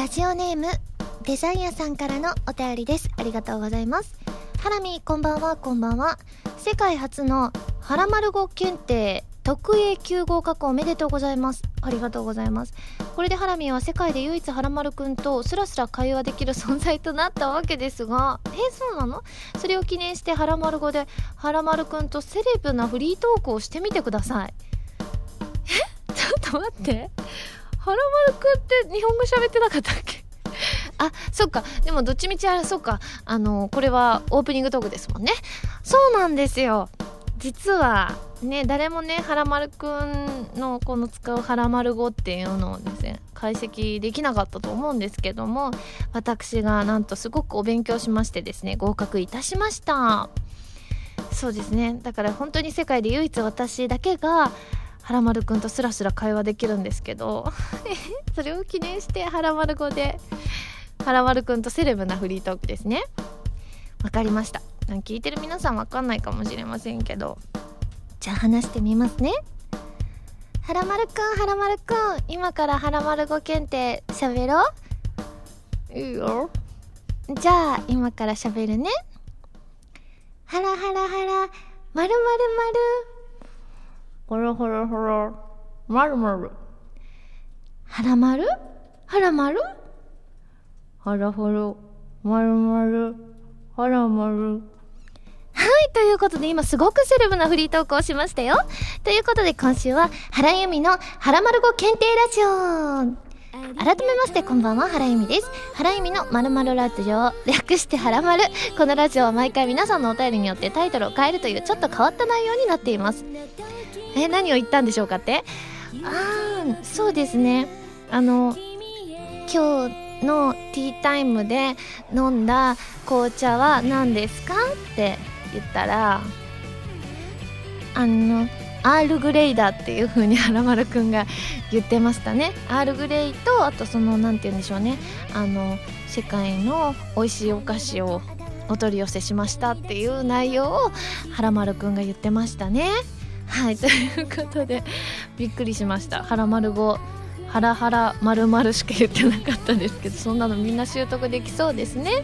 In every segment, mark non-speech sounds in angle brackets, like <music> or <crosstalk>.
ラジオネームデザイアさんからのお便りです。ありがとうございます。ハラミこんばんは。こんばんは。世界初のハラマル語検定特 A 9合格おめでとうございます。ありがとうございます。これでハラミーは世界で唯一ハラマルくんとスラスラ会話できる存在となったわけですがえそうなの？それを記念してハラマル語でハラマルくんとセレブなフリートークをしてみてください。え？<laughs> ちょっと待って。ハラマルくんって日本語喋ってなかったっけ？あ、そっか。でもどっちみちあれ、そっか。あの、これはオープニングトークですもんね。そうなんですよ。実は、ね、誰もね、はらまるくんのこの使うはらまる語っていうのをですね、解析できなかったと思うんですけども、私がなんとすごくお勉強しましてですね、合格いたしました。そうですね。だから本当に世界で唯一私だけが、はらまるくんとスラスラ会話できるんですけど <laughs> それを記念してはらまる語ではらまるくんとセレブなフリートークですね。わかりました。聞いてる皆さんわかんないかもしれませんけどじゃあ話してみますね。はらまるくんはらまるくん今からはらまる語検定喋ろう。いいよ。じゃあ今から喋るね。はらはらはらまるまるまるほらほらほらまるまるはらまる？はらまる？はらほろ、まるまる、はらまる。はい、ということで今すごくセレブなフリートークをしましたよ。ということで今週は原由美の原丸語検定ラジオ。改めましてこんばんは原由美です原由美のまるまるラジオ略してはらまるこのラジオは毎回皆さんのお便りによってタイトルを変えるというちょっと変わった内容になっていますえ何を言ったんでしょうかって？ああそうですね。あの今日のティータイムで飲んだ紅茶は何ですかって言ったらあのアールグレイだっていう風に原丸くんが言ってましたね。アールグレイとあとその何て言うんでしょうね。あの世界の美味しいお菓子をお取り寄せしましたっていう内容を原丸くんが言ってましたね。はいということでびっくりしました。原丸語。ハラハラまるまるしか言ってなかったですけどそんなのみんな習得できそうですね。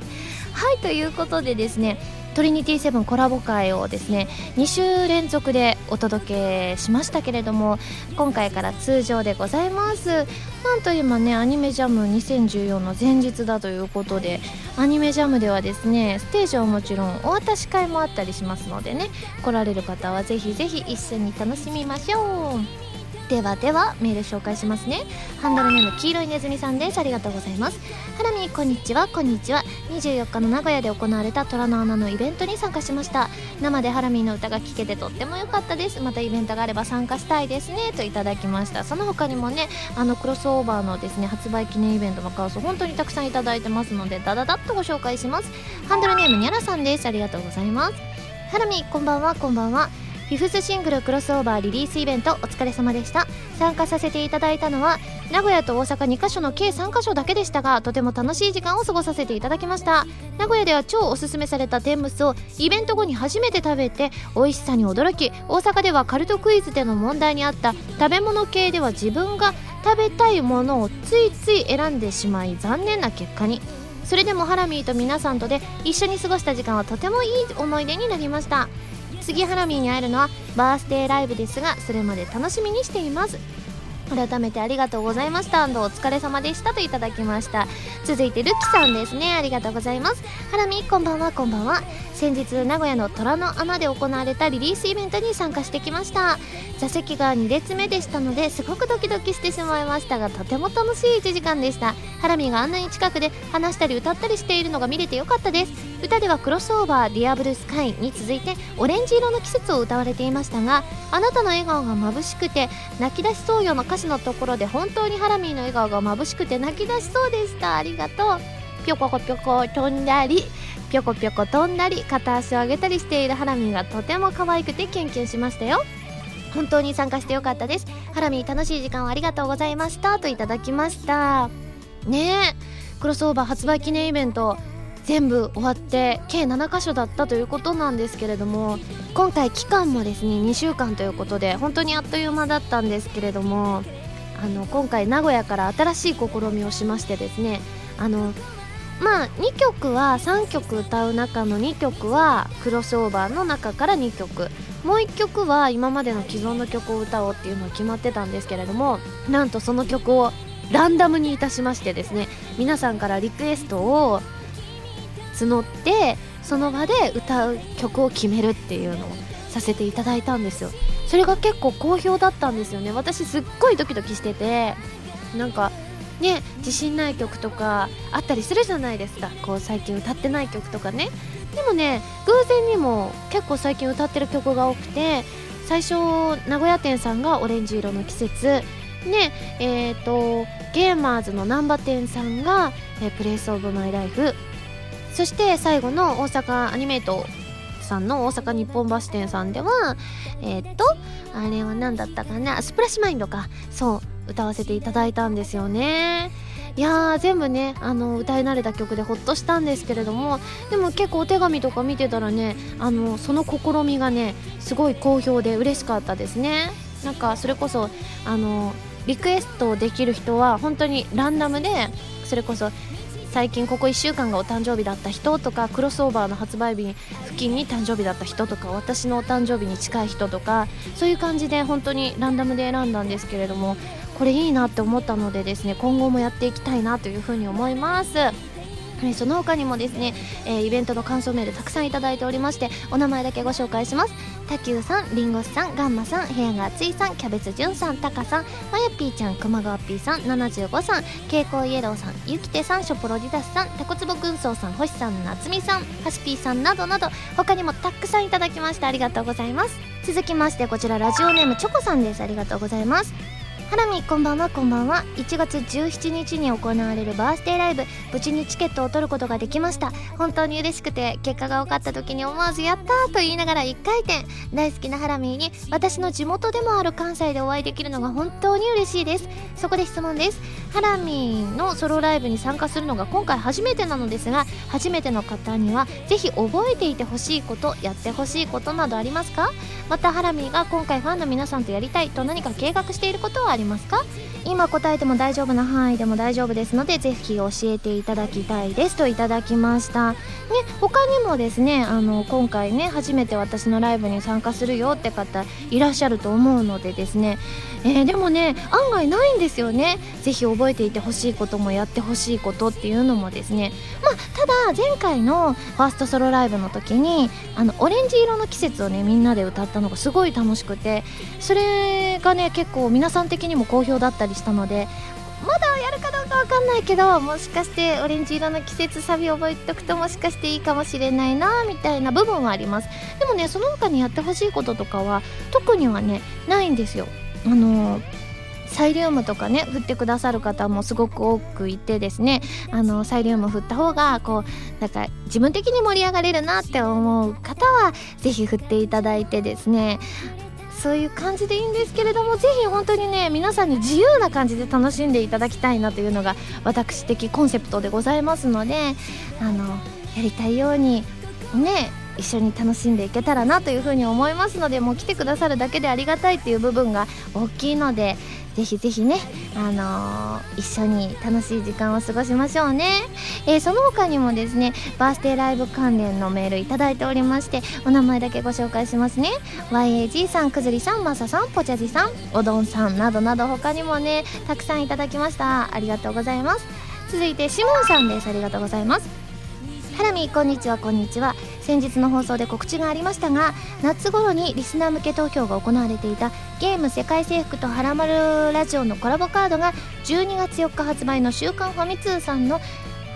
はいということでですねトリニティセブンコラボ会をですね2週連続でお届けしましたけれども今回から通常でございます。なんと今ねアニメジャム2014の前日だということでアニメジャムではですねステージはもちろんお渡し会もあったりしますのでね来られる方はぜひぜひ一緒に楽しみましょう。ではではメール紹介しますね。ハンドルネーム黄色いネズミさんです。ありがとうございます。ハラミこんにちは。こんにちは。24日の名古屋で行われた虎の穴のイベントに参加しました。生でハラミーの歌が聴けてとっても良かったです。またイベントがあれば参加したいですね。といただきました。その他にもねあのクロスオーバーのですね発売記念イベントの感想本当にたくさんいただいてますのでダダダッとご紹介します。ハンドルネームニャラさんです。ありがとうございます。ハラミこんばんは。こんばんは。フィフスシングルクロスオーバーリリースイベントお疲れ様でした。参加させていただいたのは名古屋と大阪2カ所の計3カ所だけでしたがとても楽しい時間を過ごさせていただきました。名古屋では超おすすめされた天むすをイベント後に初めて食べて美味しさに驚き大阪ではカルトクイズでの問題にあった食べ物系では自分が食べたいものをついつい選んでしまい残念な結果に。それでもハラミーと皆さんとで一緒に過ごした時間はとてもいい思い出になりました。次ハラミーに会えるのはバースデーライブですがそれまで楽しみにしています。改めてありがとうございました。お疲れ様でしたといただきました。続いてルキさんですね。ありがとうございます。ハラミこんばんは。こんばんは。先日名古屋の虎の穴で行われたリリースイベントに参加してきました。座席が2列目でしたのですごくドキドキしてしまいましたがとても楽しい1時間でした。ハラミがあんなに近くで話したり歌ったりしているのが見れてよかったです。歌ではクロスオーバー「ディアブルスカイに続いてオレンジ色の季節を歌われていましたがあなたの笑顔が眩しくて泣き出しそうよの歌詞のところで本当にハラミーの笑顔が眩しくて泣き出しそうでした。ありがとう。ぴょこぴょこ飛んだりぴょこぴょこ飛んだり片足を上げたりしているハラミーがとても可愛くてキュンキュンしましたよ。本当に参加してよかったです。ハラミー楽しい時間をありがとうございました。といただきました。ねえ。クロスオーバー発売記念イベント。全部終わって計7箇所だったということなんですけれども今回期間もですね2週間ということで本当にあっという間だったんですけれどもあの今回名古屋から新しい試みをしましてですねあのまあ2曲は3曲歌う中の2曲はクロスオーバーの中から2曲。もう1曲は今までの既存の曲を歌おうっていうのは決まってたんですけれどもなんとその曲をランダムにいたしましてですね皆さんからリクエストを募ってその場で歌う曲を決めるっていうのをさせていただいたんですよ。それが結構好評だったんですよね。私すっごいドキドキしててなんかね自信ない曲とかあったりするじゃないですか。こう最近歌ってない曲とかね。でもね偶然にも結構最近歌ってる曲が多くて最初名古屋店さんが「オレンジ色の季節」ねえーと、ゲーマーズの難波店さんが「えー、プレイスオブマイライフ」そして最後の大阪アニメートさんの大阪日本橋店さんではえっ、とあれは何だったかな？スプラッシュマインドか。そう歌わせていただいたんですよね。いやー全部ねあの歌い慣れた曲でほっとしたんですけれどもでも結構お手紙とか見てたらねあのその試みがねすごい好評で嬉しかったですね。なんかそれこそあのリクエストできる人は本当にランダムでそれこそ最近ここ1週間がお誕生日だった人とかクロスオーバーの発売日付近に誕生日だった人とか私のお誕生日に近い人とかそういう感じで本当にランダムで選んだんですけれどもこれいいなって思ったのでですね今後もやっていきたいなというふうに思います。はい、その他にもですね、えー、イベントの感想メールたくさんいただいておりましてお名前だけご紹介します。たきゅうさんりんごさんガンマさん部屋が熱いさんキャベツじゅんさんたかさんまやぴーちゃん熊川ぴーさん75さん蛍光イエローさんゆきてさんショポロディダスさんたこつぼ軍曹さん星さんなつみさんはしぴーさんなどなど他にもたくさんいただきましてありがとうございます。続きましてこちらラジオネームチョコさんです。ありがとうございます。ハラミこんばんはこんばんは。1月17日に行われるバースデーライブ。無事にチケットを取ることができました。本当に嬉しくて結果が分かった時に思わずやったと言いながら1回転。大好きなハラミーに私の地元でもある関西でお会いできるのが本当に嬉しいです。そこで質問です。ハラミーのソロライブに参加するのが今回初めてなのですが初めての方にはぜひ覚えていてほしいことやってほしいことなどありますか？またハラミーが今回ファンの皆さんとやりたいと何か計画していることはありますか？今答えても大丈夫な範囲でも大丈夫ですのでぜひ教えていただきたいですといただきました。ね他にもですねあの今回ね初めて私のライブに参加するよって方いらっしゃると思うのでですね。えー、でもね案外ないんですよね。ぜひ覚えていてほしいこともやってほしいことっていうのもですね。まあただ前回のファーストソロライブの時にあのオレンジ色の季節をねみんなで歌ったのがすごい楽しくてそれがね結構皆さん的にも好評だったりしたのでまだやるかどうかわかんないけどもしかしてオレンジ色の季節サビ覚えておくともしかしていいかもしれないなみたいな部分はあります。でもねその他にやってほしいこととかは特にはねないんですよ。あのサイリウムとかね振ってくださる方もすごく多くいてですね。あのサイリウム振った方がこうなんか自分的に盛り上がれるなって思う方は是非振っていただいてですね。そういう感じでいいんですけれどもぜひ本当にね皆さんに自由な感じで楽しんでいただきたいなというのが私的コンセプトでございますのであのやりたいようにね一緒に楽しんでいけたらなというふうに思いますのでもう来てくださるだけでありがたいっていう部分が大きいのでぜひぜひね、あのー、一緒に楽しい時間を過ごしましょうね、えー、その他にもですねバースデーライブ関連のメールいただいておりましてお名前だけご紹介しますね。YAG さんくずりさんまささんぽちゃじさんおどんさんなどなど他にもねたくさんいただきました。ありがとうございます。続いてシモンさんです。ありがとうございます。ハラミこんにちは。こんにちは。先日の放送で告知がありましたが夏頃にリスナー向け投票が行われていたゲーム世界征服とはらまるラジオのコラボカードが12月4日発売の週刊ファミ通さんの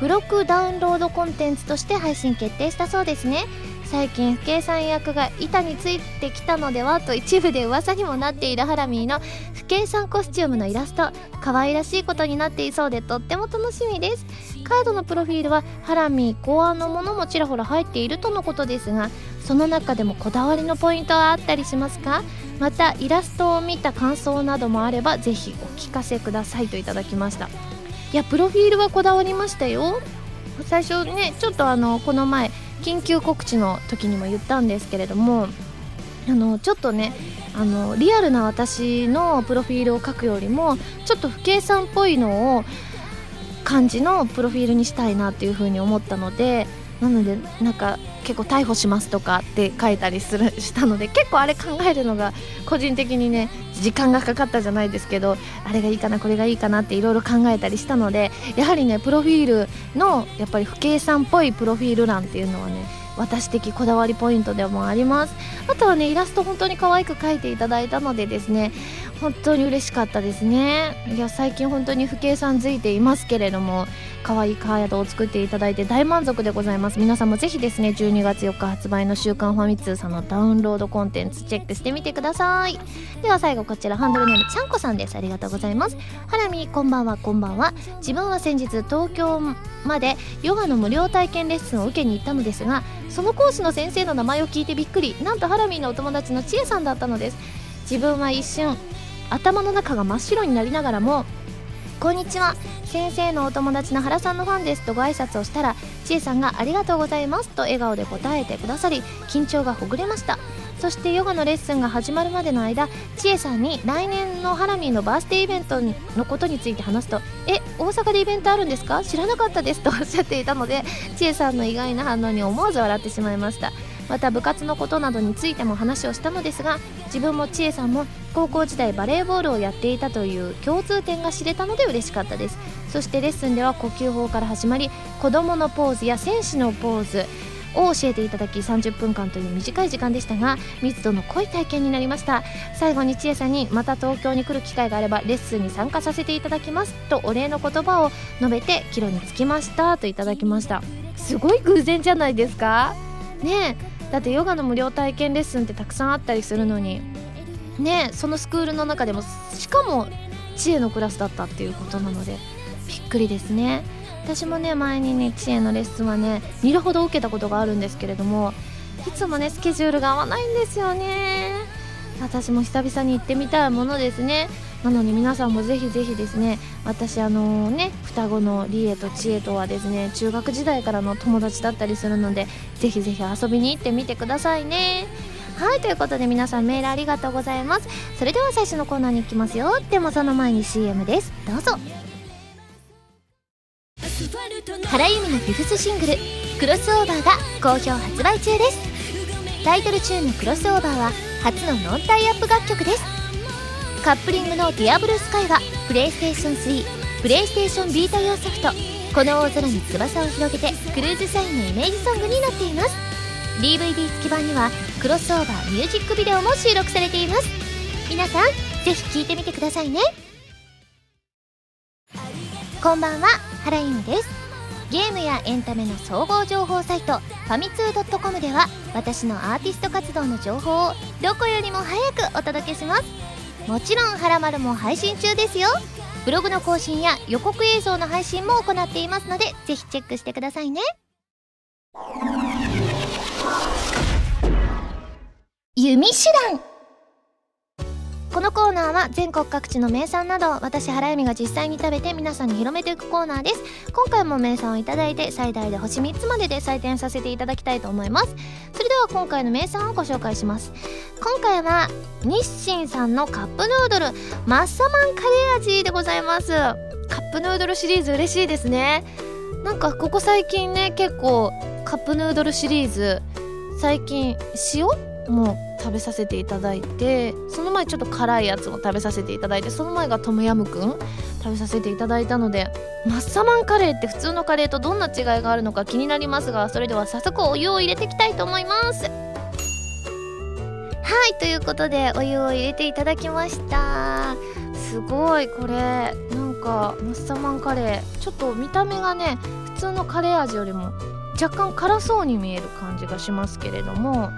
付録ダウンロードコンテンツとして配信決定したそうですね。最近不計算役が板についてきたのではと一部で噂にもなっているハラミーの不計算コスチュームのイラスト。可愛らしいことになっていそうでとっても楽しみです。カードのプロフィールはハラミー考案のものもちらほら入っているとのことですがその中でもこだわりのポイントはあったりしますか？またイラストを見た感想などもあればぜひお聞かせくださいといただきました。いやプロフィールはこだわりましたよ。最初ねちょっとあのこの前緊急告知の時にも言ったんですけれどもあのちょっとねあのリアルな私のプロフィールを書くよりもちょっと不計算っぽいのを感じのプロフィールにしたいなっていうふうに思ったのでなのでなんか結構逮捕しますとかって書いたりするしたので結構あれ考えるのが個人的にね時間がかかったじゃないですけどあれがいいかなこれがいいかなっていろいろ考えたりしたのでやはりねプロフィールのやっぱり不計算っぽいプロフィール欄っていうのはね私的こだわりポイントでもあります。あとはねイラスト本当に可愛く描いていただいたのでですね本当に嬉しかったですね。いや最近本当に不計算づいていますけれども可愛いカードを作っていただいて大満足でございます。皆さんもぜひですね12月4日発売の「週刊ファミ通」さんのダウンロードコンテンツチェックしてみてください。では最後こちらハンドルネームちゃんこさんです。ありがとうございます。ハラミこんばんはこんばんは。自分は先日東京までヨガの無料体験レッスンを受けに行ったのですがそのコースの先生の名前を聞いてびっくり。なんとハラミのお友達のちえさんだったのです。自分は一瞬頭の中が真っ白になりながらもこんにちは先生のお友達の原さんのファンですとご挨拶をしたらちえさんがありがとうございますと笑顔で答えてくださり緊張がほぐれました。そしてヨガのレッスンが始まるまでの間ちえさんに来年のハラミーのバースデーイベントのことについて話すと「え大阪でイベントあるんですか？知らなかったです」とおっしゃっていたのでちえさんの意外な反応に思わず笑ってしまいました。また部活のことなどについても話をしたのですが自分も千恵さんも高校時代バレーボールをやっていたという共通点が知れたので嬉しかったです。そしてレッスンでは呼吸法から始まり子供のポーズや戦士のポーズを教えていただき30分間という短い時間でしたが密度の濃い体験になりました。最後に千恵さんにまた東京に来る機会があればレッスンに参加させていただきますとお礼の言葉を述べて帰路につきましたといただきました。すごい偶然じゃないですか？ねえだってヨガの無料体験レッスンってたくさんあったりするのに。ねそのスクールの中でもしかも知恵のクラスだったっていうことなのでびっくりですね。私もね前にね知恵のレッスンはね2度ほど受けたことがあるんですけれどもいつもねスケジュールが合わないんですよね。私も久々に行ってみたいものですね。なのに皆さんもぜひぜひですね私あのね双子のリエとチエとはですね中学時代からの友達だったりするのでぜひぜひ遊びに行ってみてくださいね。はいということで皆さんメールありがとうございます。それでは最初のコーナーに行きますよ。でもその前に CM です。どうぞ。原由美のフィフスシングル「クロスオーバー」が好評発売中です。タイトルチューンの「クロスオーバー」は初のノンタイアップ楽曲です。カップリングの「ディアブルスカイはプレイステーション3プレイステーションビータ用ソフト「この大空に翼を広げて」クルーズサインのイメージソングになっています。DVD 付き版にはクロスオーバーミュージックビデオも収録されています。皆さんぜひ聴いてみてくださいね。こんばんは原由美です。ゲームやエンタメの総合情報サイトファミツー .com では私のアーティスト活動の情報をどこよりも早くお届けします。もちろん「はらまる」も配信中ですよ。ブログの更新や予告映像の配信も行っていますのでぜひチェックしてくださいね。弓手段。このコーナーは全国各地の名産など私原由美が実際に食べて皆さんに広めていくコーナーです。今回も名産をいただいて最大で星3つまでで採点させていただきたいと思います。それでは今回の名産をご紹介します。今回は日清さんのカップヌードルマッサマンカレー味でございます。カップヌードルシリーズ嬉しいですね。なんかここ最近ね結構カップヌードルシリーズ最近塩？も食べさせていただいてその前ちょっと辛いやつも食べさせていただいてその前がトムヤムクン食べさせていただいたのでマッサマンカレーって普通のカレーとどんな違いがあるのか気になりますがそれでは早速お湯を入れていきたいと思います。はいということでお湯を入れていただきました。すごいこれなんかマッサマンカレー。ちょっと見た目がね普通のカレー味よりも若干辛そうに見える感じがしますけれども。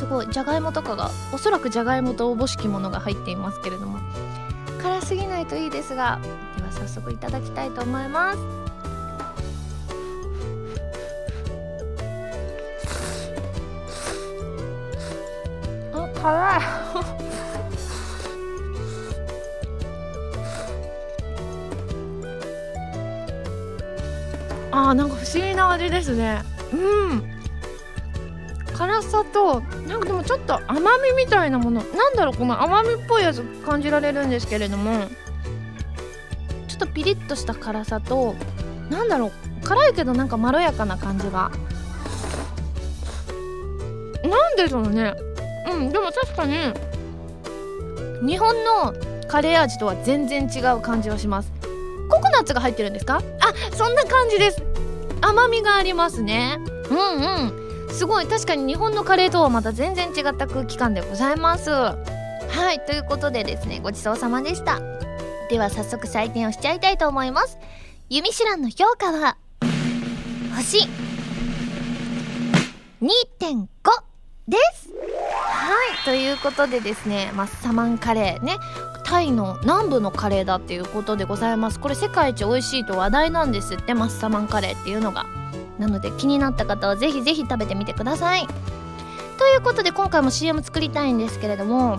すごいじゃがいもとかがおそらくじゃがいもとおぼしきものが入っていますけれども。辛すぎないといいですがでは早速いただきたいと思います。あ辛い。<laughs> あーなんか不思議な味ですね。うん。辛さとなんかでもちょっと甘みみたいなものなんだろうこの甘みっぽいやつ感じられるんですけれどもちょっとピリッとした辛さとなんだろう辛いけどなんかまろやかな感じが。なんでしょうね。うんでも確かに日本のカレー味とは全然違う感じはします。ココナッツが入ってるんですか？あそんな感じです。甘みがありますね。うんうん。すごい。確かに日本のカレーとはまた全然違った空気感でございます。はいということでですねごちそうさまでした。では早速採点をしちゃいたいと思います。ユミシュランの評価は星2.5です。はいということでですねマッサマンカレーねタイの南部のカレーだっていうことでございます。これ世界一美味しいと話題なんですってマッサマンカレーっていうのが。なので気になった方はぜひぜひ食べてみてください。ということで今回も CM 作りたいんですけれども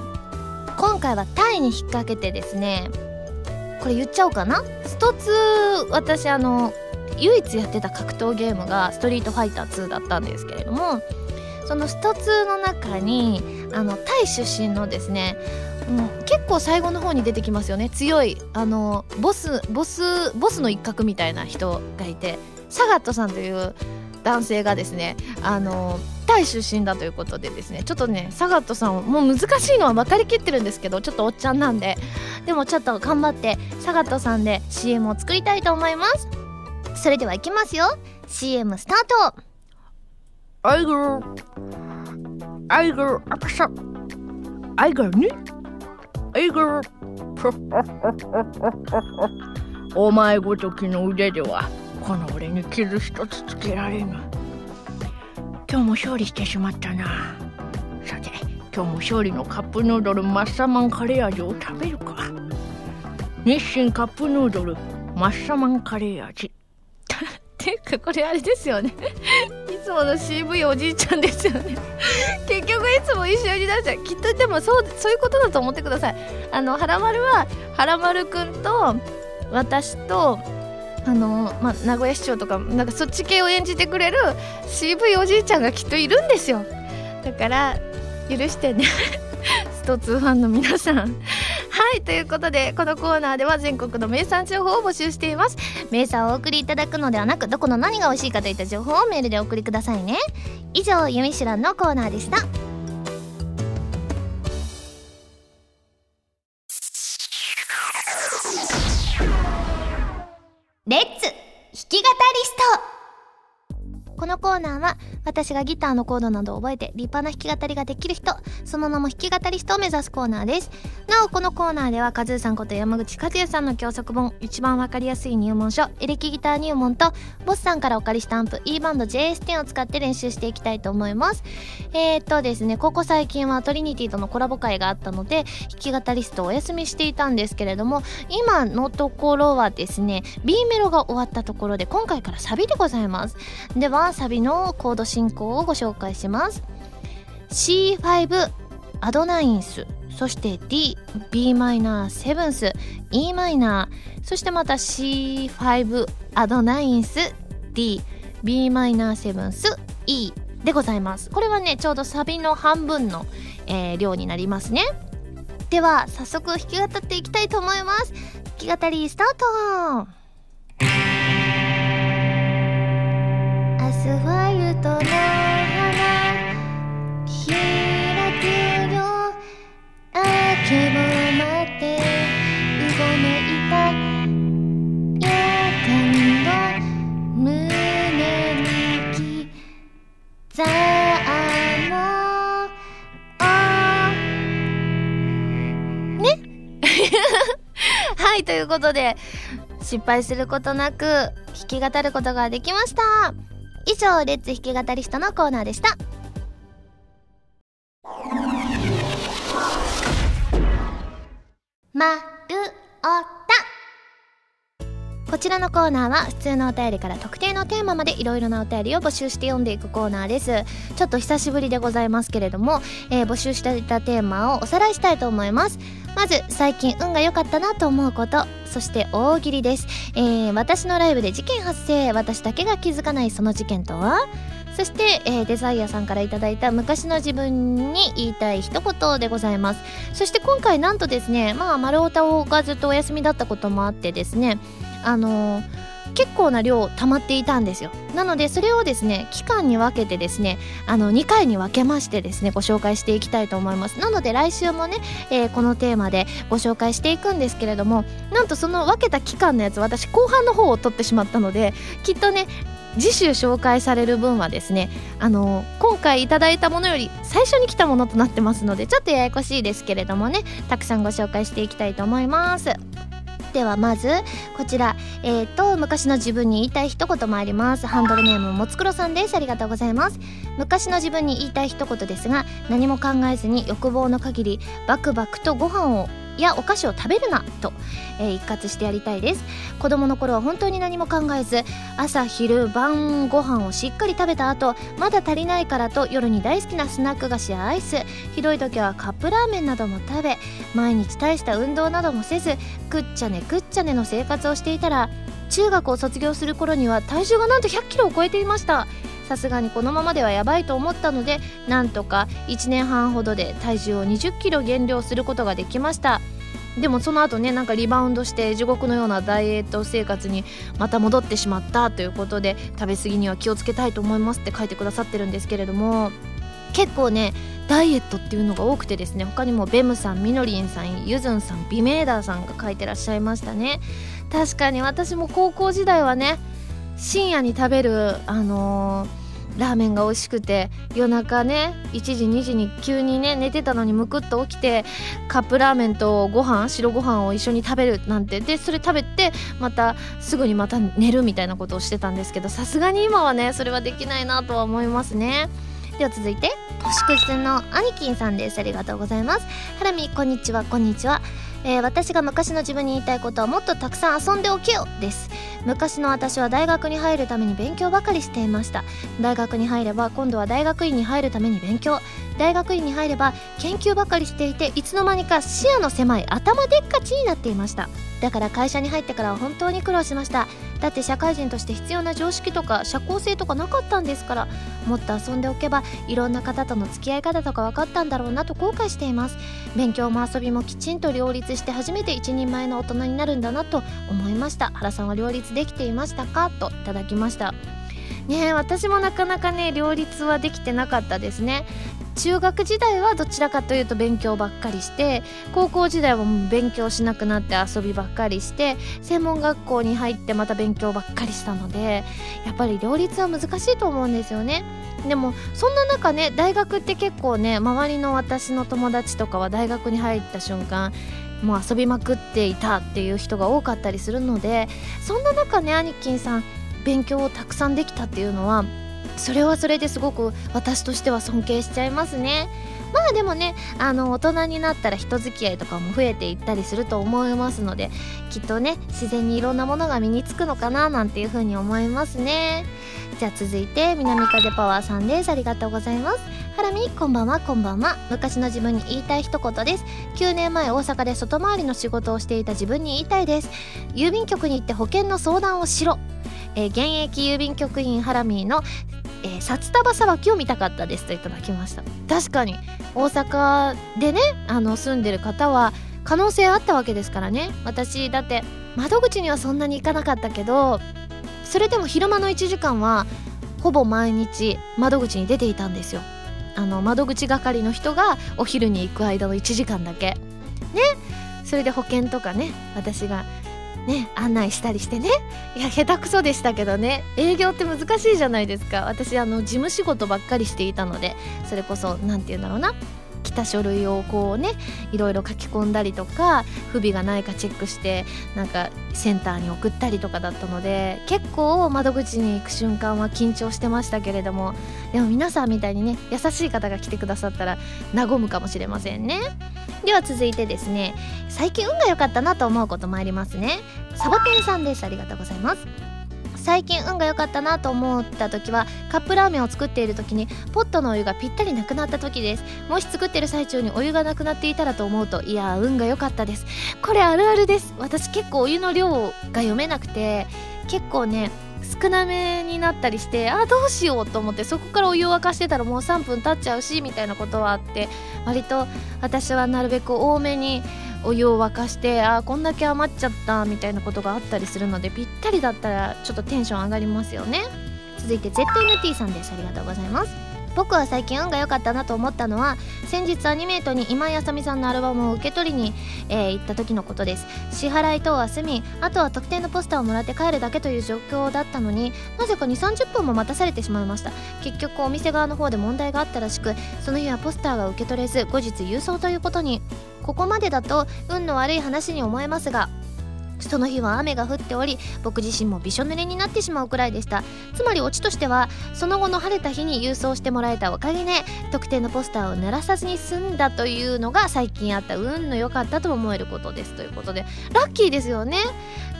今回はタイに引っ掛けてですねこれ言っちゃおうかな？スト2私あの唯一やってた格闘ゲームが「ストリートファイター2」だったんですけれどもそのスト2の中にあのタイ出身のですねもう結構最後の方に出てきますよね。強いあのボスボスボスの一角みたいな人がいて。サガットさんという男性がですねあのタイ出身だということでですねちょっとねサガットさんもう難しいのは分かりきってるんですけどちょっとおっちゃんなんででもちょっと頑張ってサガットさんで CM を作りたいと思います。それではいきますよ。CM スタート。アイグルアイグルアクションアイグルにアイグルお前ごときの腕では。この俺に傷一つつけられぬ。今日も勝利してしまったな。さて今日も勝利のカップヌードルマッサマンカレー味を食べるか。日清カップヌードルマッサマンカレー味。ていうかこれあれですよね。いつもの CV おじいちゃんですよね。結局いつも一緒になっちゃう。きっとでもそうそういうことだと思ってください。あのはらまるははらまるくんと私とあの、まあ、名古屋市長とかなんかそっち系を演じてくれる CV おじいちゃんがきっといるんですよ。だから許してね。<laughs> スト2ファンの皆さん。はいということでこのコーナーでは全国の名産情報を募集しています。名産をお送りいただくのではなくどこの何が美味しいかといった情報をメールでお送りくださいね。以上「ゆみしらん」のコーナーでした。リスト。このコーナーは私がギターのコードなどを覚えて立派な弾き語りができる人その名も弾き語りストを目指すコーナーです。なおこのコーナーではカズーさんこと山口和也さんの教則本一番わかりやすい入門書エレキギター入門とボスさんからお借りしたアンプ E バンド JS10 を使って練習していきたいと思います。えー、っとですねここ最近はトリニティとのコラボ会があったので弾き語りストをお休みしていたんですけれども今のところはですね B メロが終わったところで今回からサビでございます。ではサビのコード進行をご紹介します。C5 アドナインス。そして D、b マイナーセブンス、e マイナー、そしてまた C5 アドナインス、D、b マイナーセブンス、E でございます。これはね、ちょうどサビの半分の、えー、量になりますね。では、早速弾き語っていきたいと思います。弾き語りスタート。ルトの花開くよ明けを待ってうごめいた夜間の胸に刻もうねはいということで失敗することなく弾き語ることができました。以上レッツ弾き語りストのコーナーでした。まるおた。こちらのコーナーは普通のお便りから特定のテーマまでいろいろなお便りを募集して読んでいくコーナーです。ちょっと久しぶりでございますけれども、えー、募集していたテーマをおさらいしたいと思います。まず最近運が良かったなと思うことそして大喜利です、えー、私のライブで事件発生私だけが気づかないその事件とは？そして、えー、デザイアさんから頂いた昔の自分に言いたい一言でございます。そして今回なんとですねまあ丸太がずっとお休みだったこともあってですねあの結構な量溜まっていたんですよ。なのでそれをですね期間に分けてですねあの2回に分けましてですねご紹介していきたいと思います。なので来週もね、えー、このテーマでご紹介していくんですけれどもなんとその分けた期間のやつ私後半の方を取ってしまったのできっとね次週紹介される分はですねあの今回いただいたものより最初に来たものとなってますのでちょっとややこしいですけれどもねたくさんご紹介していきたいと思います。ではまずこちら。えっ、ー、と昔の自分に言いたい一言もあります。ハンドルネームもつくろさんです。ありがとうございます。昔の自分に言いたい一言ですが何も考えずに欲望の限りバクバクとご飯をやお菓子を食べるなと、えー、一括してやりたいです。子供の頃は本当に何も考えず朝昼晩ご飯をしっかり食べた後まだ足りないからと夜に大好きなスナック菓子やアイスひどい時はカップラーメンなども食べ毎日大した運動などもせずくっちゃねくっちゃねの生活をしていたら中学を卒業する頃には体重がなんと100キロを超えていました。さすがにこのままではやばいと思ったのでなんとか1年半ほどで体重を2 0キロ減量することができました。でもその後ねなんかリバウンドして地獄のようなダイエット生活にまた戻ってしまったということで食べ過ぎには気をつけたいと思いますって書いてくださってるんですけれども結構ねダイエットっていうのが多くてですね他にもベムさんみのりんさんゆずんさんビメーダーさんが書いてらっしゃいましたね。確かに私も高校時代はね深夜に食べるあのーラーメンが美味しくて夜中ね1時2時に急にね寝てたのにむくっと起きてカップラーメンとご飯白ご飯を一緒に食べるなんてでそれ食べてまたすぐにまた寝るみたいなことをしてたんですけどさすがに今はねそれはできないなとは思いますね。では続いて星屑の兄貴さんです。ありがとうございます。ハラミこんにちはこんにちは。えー、私が昔の自分に言いたいことはもっとたくさん遊んでおけよです。昔の私は大学に入るために勉強ばかりしていました。大学に入れば今度は大学院に入るために勉強。大学院に入れば研究ばかりしていていつの間にか視野の狭い頭でっかちになっていました。だから会社に入ってからは本当に苦労しました。だって社会人として必要な常識とか社交性とかなかったんですからもっと遊んでおけばいろんな方との付き合い方とか分かったんだろうなと後悔しています。勉強も遊びもきちんと両立して初めて一人前の大人になるんだなと思いました。原さんは両立できていましたか？といただきました。ね私もなかなかね両立はできてなかったですね。中学時代はどちらかというと勉強ばっかりして高校時代はもう勉強しなくなって遊びばっかりして専門学校に入ってまた勉強ばっかりしたのでやっぱり両立は難しいと思うんですよね。でもそんな中ね大学って結構ね周りの私の友達とかは大学に入った瞬間もう遊びまくっていたっていう人が多かったりするのでそんな中ね兄貴さん勉強をたくさんできたっていうのはそれはそれですごく私としては尊敬しちゃいますね。まあでもねあの大人になったら人付き合いとかも増えていったりすると思いますのできっとね自然にいろんなものが身につくのかななんていうふうに思いますね。じゃあ続いて南風パワーさんです。ありがとうございます。ハラミこんばんはこんばんは。昔の自分に言いたい一言です。9年前大阪で外回りの仕事をしていた自分に言いたいです。郵便局に行って保険の相談をしろ。えー、現役郵便局員ハラミーのえー、札束さばきを見たかったですといただきました。確かに。大阪でねあの住んでる方は可能性あったわけですからね。私だって窓口にはそんなに行かなかったけどそれでも昼間の1時間はほぼ毎日窓口に出ていたんですよ。あの窓口係の人がお昼に行く間の1時間だけ。ね。それで保険とかね私がね案内したりしてね。いや下手くそでしたけどね。営業って難しいじゃないですか。私あの事務仕事ばっかりしていたのでそれこそ何て言うんだろうな。来た書類をこうねいろいろ書き込んだりとか不備がないかチェックしてなんかセンターに送ったりとかだったので結構窓口に行く瞬間は緊張してましたけれどもでも皆さんみたいにね優しい方が来てくださったら和むかもしれませんね。では続いてですね最近運が良かったなと思うこともありますね。サボテンさんです。ありがとうございます。最近運が良かったなと思った時はカップラーメンを作っている時にポットのお湯がぴったりなくなった時です。もし作ってる最中にお湯がなくなっていたらと思うといや運が良かったです。これあるあるです。私結構お湯の量が読めなくて結構ね少なめになったりしてあどうしようと思ってそこからお湯を沸かしてたらもう3分経っちゃうしみたいなことはあって割と私はなるべく多めにお湯を沸かしてあこんだけ余っちゃったみたいなことがあったりするのでぴったりだったらちょっとテンション上がりますよね。続いて ZNT さんです。ありがとうございます。僕は最近運が良かったなと思ったのは先日アニメートに今井あさみさんのアルバムを受け取りに、えー、行った時のことです。支払い等は済みあとは特定のポスターをもらって帰るだけという状況だったのになぜか2 3 0分も待たされてしまいました。結局お店側の方で問題があったらしくその日はポスターが受け取れず後日郵送ということに。ここまでだと運の悪い話に思えますがその日は雨が降っており僕自身もびしょ濡れになってしまうくらいでした。つまりオチとしてはその後の晴れた日に郵送してもらえたおかげで特定のポスターを濡らさずに済んだというのが最近あった運の良かったと思えることですということで。ラッキーですよね。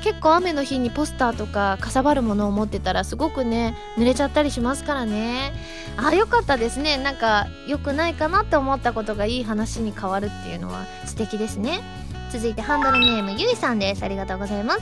結構雨の日にポスターとかかさばるものを持ってたらすごくね濡れちゃったりしますからね。あよかったですね。なんか良くないかなって思ったことがいい話に変わるっていうのは素敵ですね。続いてハンドルネームゆいさんです。ありがとうございます。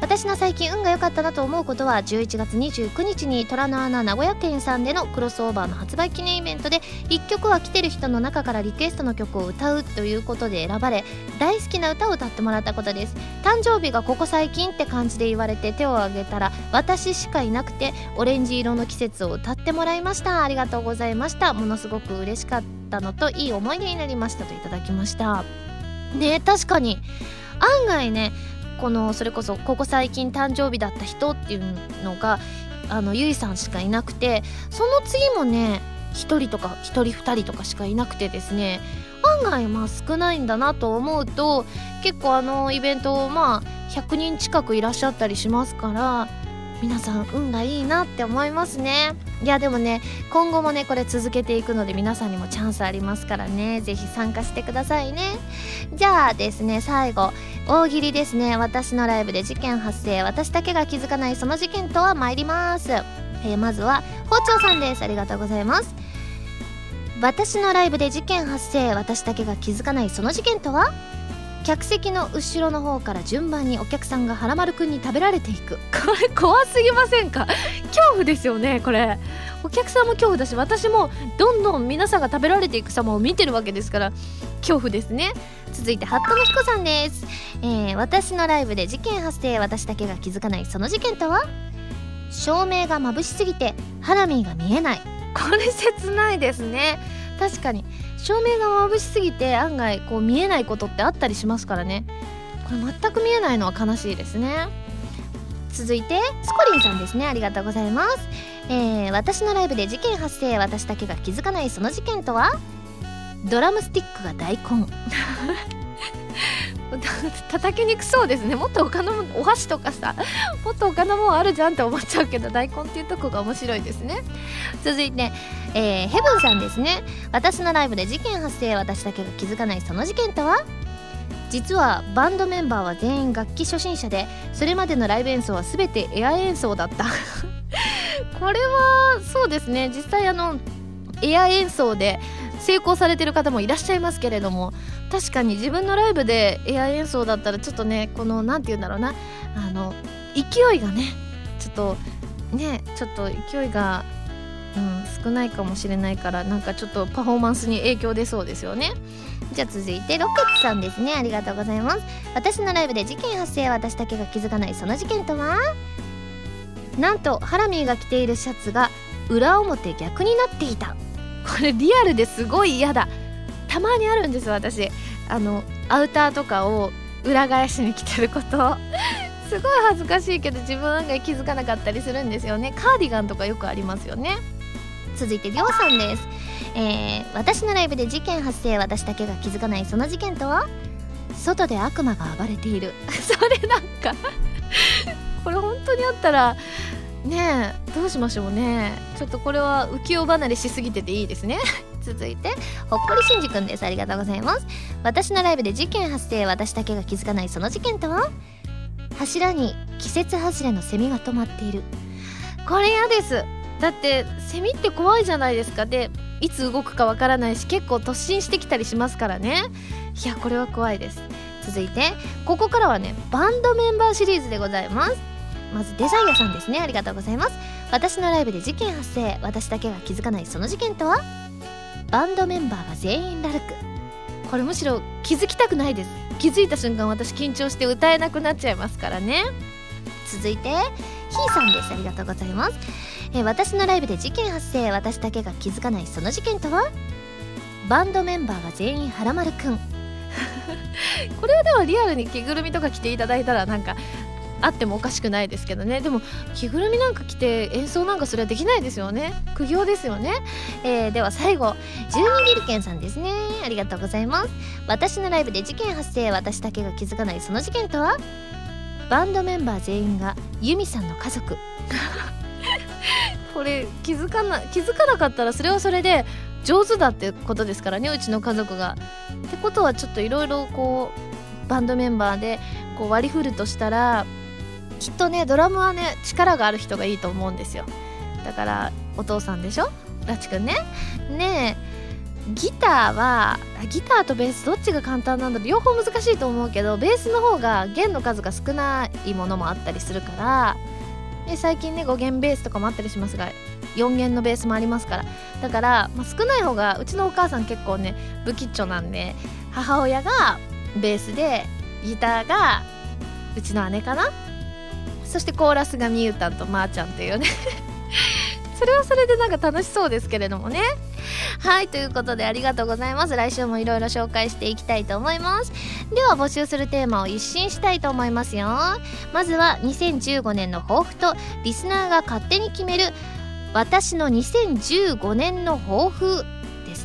私の最近運が良かったなと思うことは11月29日に虎の穴名古屋店さんでのクロスオーバーの発売記念イベントで1曲は来てる人の中からリクエストの曲を歌うということで選ばれ大好きな歌を歌ってもらったことです。誕生日がここ最近って感じで言われて手を挙げたら私しかいなくてオレンジ色の季節を歌ってもらいました。ありがとうございました。ものすごく嬉しかったのといい思い出になりましたといただきました。ね確かに案外ねこのそれこそここ最近誕生日だった人っていうのがあのゆいさんしかいなくてその次もね1人とか1人2人とかしかいなくてですね案外まあ少ないんだなと思うと結構あのイベントまあ100人近くいらっしゃったりしますから皆さん運がいいなって思いますね。いやでもね今後もねこれ続けていくので皆さんにもチャンスありますからね。是非参加してくださいね。じゃあですね最後大喜利ですね。私のライブで事件発生。私だけが気づかないその事件とは参ります。えー、まずは包丁さんです。ありがとうございます。私のライブで事件発生。私だけが気づかないその事件とは？客席の後ろの方から順番にお客さんがはらまるくんに食べられていく。<laughs> これ怖すぎませんか？恐怖ですよねこれ。お客さんも恐怖だし私もどんどん皆さんが食べられていく様を見てるわけですから恐怖ですね。続いてハットの彦さんです、えー、私のライブで事件発生私だけが気づかないその事件とは？照明が眩しすぎてハラミーが見えない。これ切ないですね。確かに。照明が眩しすぎて案外こう見えないことってあったりしますからね。これ全く見えないのは悲しいですね。続いてスコリンさんですね。ありがとうございます、えー、私のライブで事件発生私だけが気づかないその事件とは？ドラムスティックが大根。<laughs> 叩きにくそうですね。もっと他のお箸とかさもっと他のもんあるじゃんって思っちゃうけど大根っていうとこが面白いですね。続いて、えー、ヘブンさんですね。私のライブで事件発生私だけが気づかないその事件とは？実はバンドメンバーは全員楽器初心者でそれまでのライブ演奏は全てエア演奏だった。<laughs> これはそうですね。実際あのエア演奏で成功されてる方もいらっしゃいますけれども確かに自分のライブでエア演奏だったらちょっとねこの何て言うんだろうなあの勢いがねちょっとねちょっと勢いが、うん、少ないかもしれないからなんかちょっとパフォーマンスに影響出そうですよね。じゃあ続いてロケッツさんですね。ありがとうございます。私のライブで事件発生私だけが気づかないその事件とは？なんとハラミーが着ているシャツが裏表逆になっていた。これリアルですごい嫌だ。たまにあるんです私。あのアウターとかを裏返しに着てること。<laughs> すごい恥ずかしいけど自分案外気づかなかったりするんですよね。カーディガンとかよくありますよね。続いてりょうさんです、えー、私のライブで事件発生私だけが気づかないその事件とは？外で悪魔が暴れている。<laughs> それなんかこれ本当にあったらねえどうしましょうね。ちょっとこれは浮世離れしすぎてていいですね。<laughs> 続いてほっこりしんじくんです。ありがとうございます。私のライブで事件発生私だけが気づかないその事件とは？柱に季節外れのセミが止まっている。これ嫌です。だってセミって怖いじゃないですか。でいつ動くかわからないし結構突進してきたりしますからね。いやこれは怖いです。続いてここからはねバンドメンバーシリーズでございます。まずデザイアさんですね。ありがとうございます。私のライブで事件発生。私だけが気づかないその事件とは？バンドメンバーが全員ラルク。これむしろ気づきたくないです。気づいた瞬間私緊張して歌えなくなっちゃいますからね。続いてひーさんです。ありがとうございます、え私のライブで事件発生。私だけが気づかないその事件とは？バンドメンバーが全員はらまるくん。<laughs> これはでもリアルに着ぐるみとか着ていただいたらなんかあってもおかしくないですけどね。でも着ぐるみなんか着て演奏なんかそれはできないですよね。苦行ですよね、えーでは最後12ビルケンさんですね。ありがとうございます。私のライブで事件発生私だけが気づかないその事件とは？バンドメンバー全員がユミさんの家族。<laughs> これ気づかな気づかなかったらそれはそれで上手だってことですからねうちの家族が。ってことはちょっといろいろこうバンドメンバーでこう割り振るとしたらきっとねドラムはね力がある人がいいと思うんですよ。だからお父さんでしょ？ラチくんね。ねえギターはギターとベースどっちが簡単なんだろう。両方難しいと思うけどベースの方が弦の数が少ないものもあったりするから。で最近ね5弦ベースとかもあったりしますが4弦のベースもありますから。だから、まあ、少ない方がうちのお母さん結構ね不吉祥なんで母親がベースでギターがうちの姉かな？そしてコーラスがみゆたんとまーちゃんっていうね。<laughs> それはそれでなんか楽しそうですけれどもね。はいということでありがとうございます。来週もいろいろ紹介していきたいと思います。では募集するテーマを一新したいと思いますよ。まずは2015年の抱負とリスナーが勝手に決める私の2015年の抱負。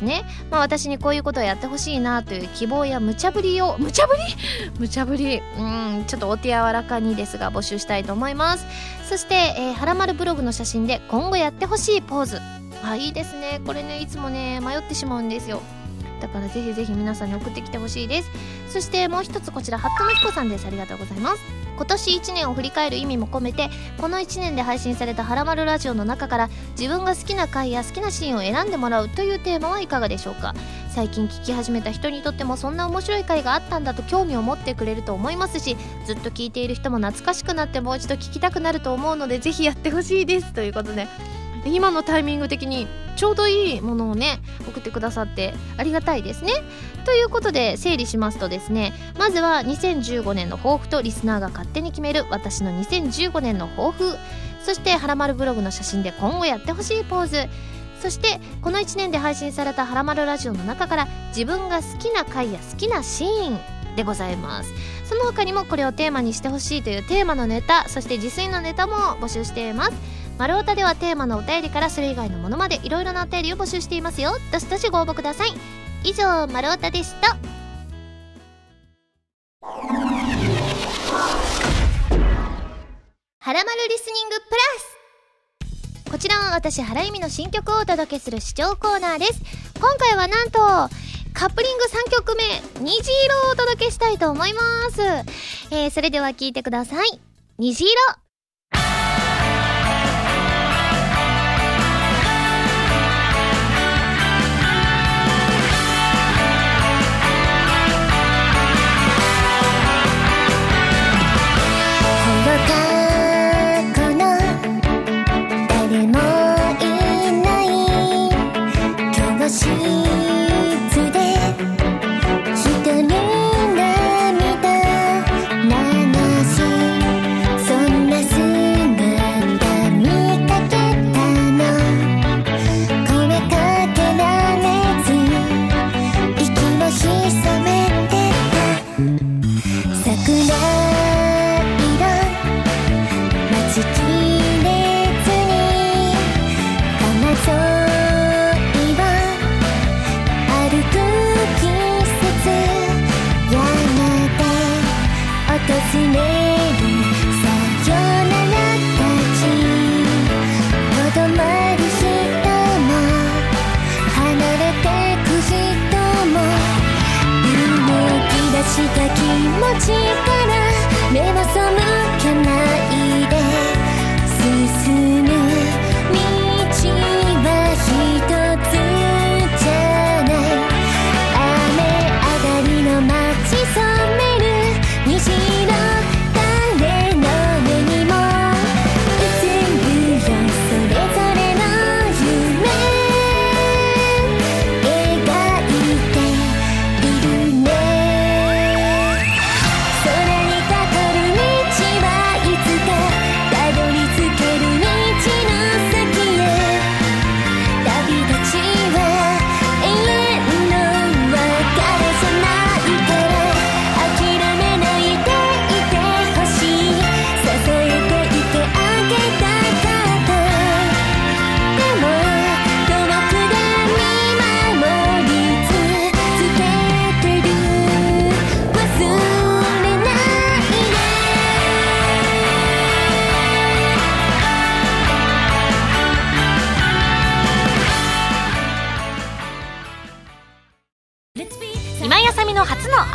ですね、まあ、私にこういうことをやってほしいなという希望や無茶ぶりを無茶ぶり？<laughs> 無茶ぶり？うんちょっとお手柔らかにですが募集したいと思います。そして、えー、はらまるブログの写真で今後やってほしいポーズ。あいいですね。これねいつもね迷ってしまうんですよ。だからぜひぜひ皆さんに送ってきてほしいです。そしてもう一つこちらハットのひこさんです。ありがとうございます。今年1年を振り返る意味も込めてこの1年で配信された「はらまるラジオ」の中から自分が好きな回や好きなシーンを選んでもらうというテーマはいかがでしょうか？最近聞き始めた人にとってもそんな面白い回があったんだと興味を持ってくれると思いますしずっと聞いている人も懐かしくなってもう一度聞きたくなると思うのでぜひやってほしいです。ということで今のタイミング的にちょうどいいものをね送ってくださってありがたいですね。ということで整理しますとですねまずは2015年の抱負とリスナーが勝手に決める私の2015年の抱負。そしてはらまるブログの写真で今後やってほしいポーズ。そしてこの1年で配信された「はらまるラジオ」の中から自分が好きな回や好きなシーンでございます。その他にもこれをテーマにしてほしいというテーマのネタそして自炊のネタも募集しています。丸太ではテーマのお便りからそれ以外のものまでいろいろなお便りを募集していますよ。どしどしご応募ください。以上丸太でした。はらまるリスニングプラス。こちらは私原由美の新曲をお届けする視聴コーナーです。今回はなんとカップリング3曲目「虹色」をお届けしたいと思います、えー、それでは聴いてください。虹色。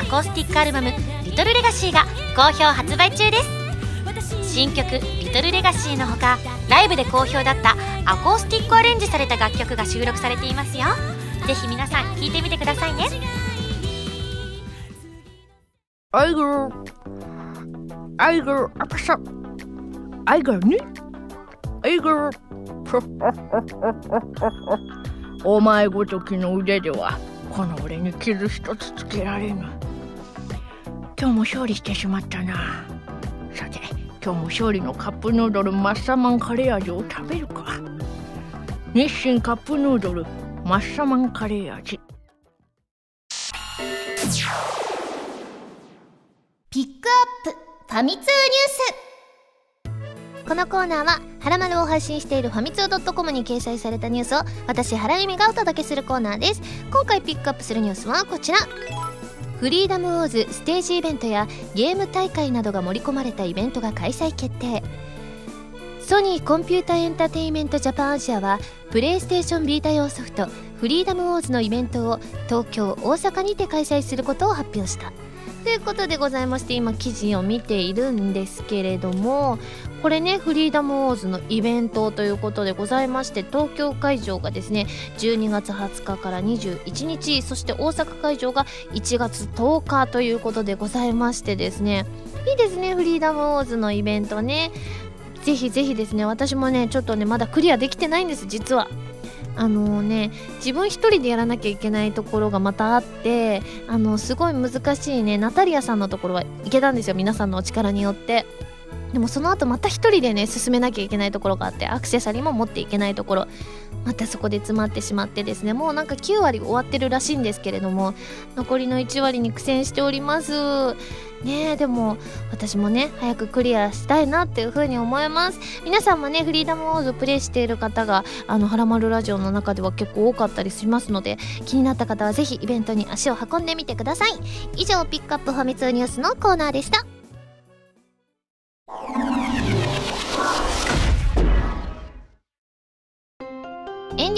コースティックアルバム「リトルレガシーが好評発売中です。新曲「リトルレガシーのほかライブで好評だったアコースティックアレンジされた楽曲が収録されていますよ。ぜひ皆さん聴いてみてくださいね。アイグルアイグル赤さアイグルにアイグルお前ごときの腕ではこの俺に傷一つつけられぬ。今日も勝利してしまったな。さて今日も勝利のカップヌードルマッサマンカレー味を食べるか。日清カップヌードルマッサマンカレー味。ピックアップファミ通ニュース。このコーナーは「はらまる」を配信しているファミツー .com に掲載されたニュースを私原由美がお届けするコーナーです。今回ピックアップするニュースはこちら。フリーダムウォーズステージイベントやゲーム大会などが盛り込まれたイベントが開催決定。ソニーコンピュータエンターテインメントジャパンアジアはプレイステーションビータ用ソフトフリーダムウォーズのイベントを東京大阪にて開催することを発表した。ということでございまして今記事を見ているんですけれどもこれねフリーダムウォーズのイベントということでございまして東京会場がですね12月20日から21日そして大阪会場が1月10日ということでございましてですねいいですねフリーダムウォーズのイベントね。ぜひぜひですね私もねちょっとねまだクリアできてないんです実は。あのね自分一人でやらなきゃいけないところがまたあってあのすごい難しいねナタリアさんのところはいけたんですよ皆さんのお力によって。でもその後また一人でね進めなきゃいけないところがあってアクセサリーも持っていけないところ。またそこで詰まってしまってですねもうなんか9割終わってるらしいんですけれども残りの1割に苦戦しております。ねえでも私もね早くクリアしたいなっていうふうに思います。皆さんもねフリーダムウォーズプレイしている方があのハラマルラジオの中では結構多かったりしますので気になった方はぜひイベントに足を運んでみてください。以上ピックアップファミ通ニュースのコーナーでした。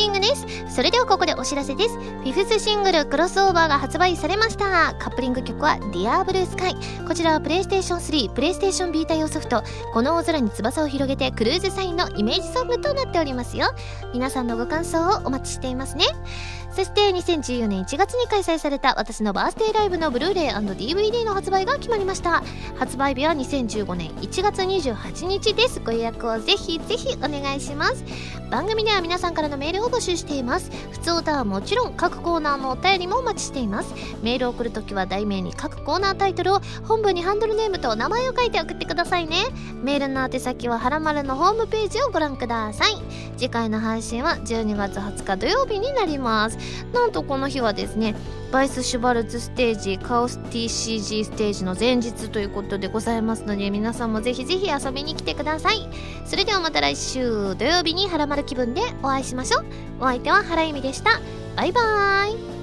ンディングです。それではここでお知らせです。フィフスシングルクロスオーバーが発売されました。カップリング曲は Dear Blue Sky こちらはプレイステーション3プレイステーションビータ用ソフトこの大空に翼を広げてクルーズサインのイメージソングとなっておりますよ。皆さんのご感想をお待ちしていますね。そして2014年1月に開催された私のバースデーライブのブルーレイ &DVD の発売が決まりました。発売日は2015年1月28日です。ご予約をぜひぜひお願いします。番組では皆さんからのメールを募集しています。普通歌はもちろん各コーナーのお便りもお待ちしています。メールを送るときは題名に各コーナータイトルを本文にハンドルネームと名前を書いて送ってくださいね。メールの宛先ははらまるのホームページをご覧ください。次回の配信は12月20日土曜日になります。なんとこの日はですねバイス・シュバルツステージカオス TCG ステージの前日ということでございますので皆さんもぜひぜひ遊びに来てください。それではまた来週土曜日にハラマル気分でお会いしましょう。お相手は原由美でした。バイバーイ。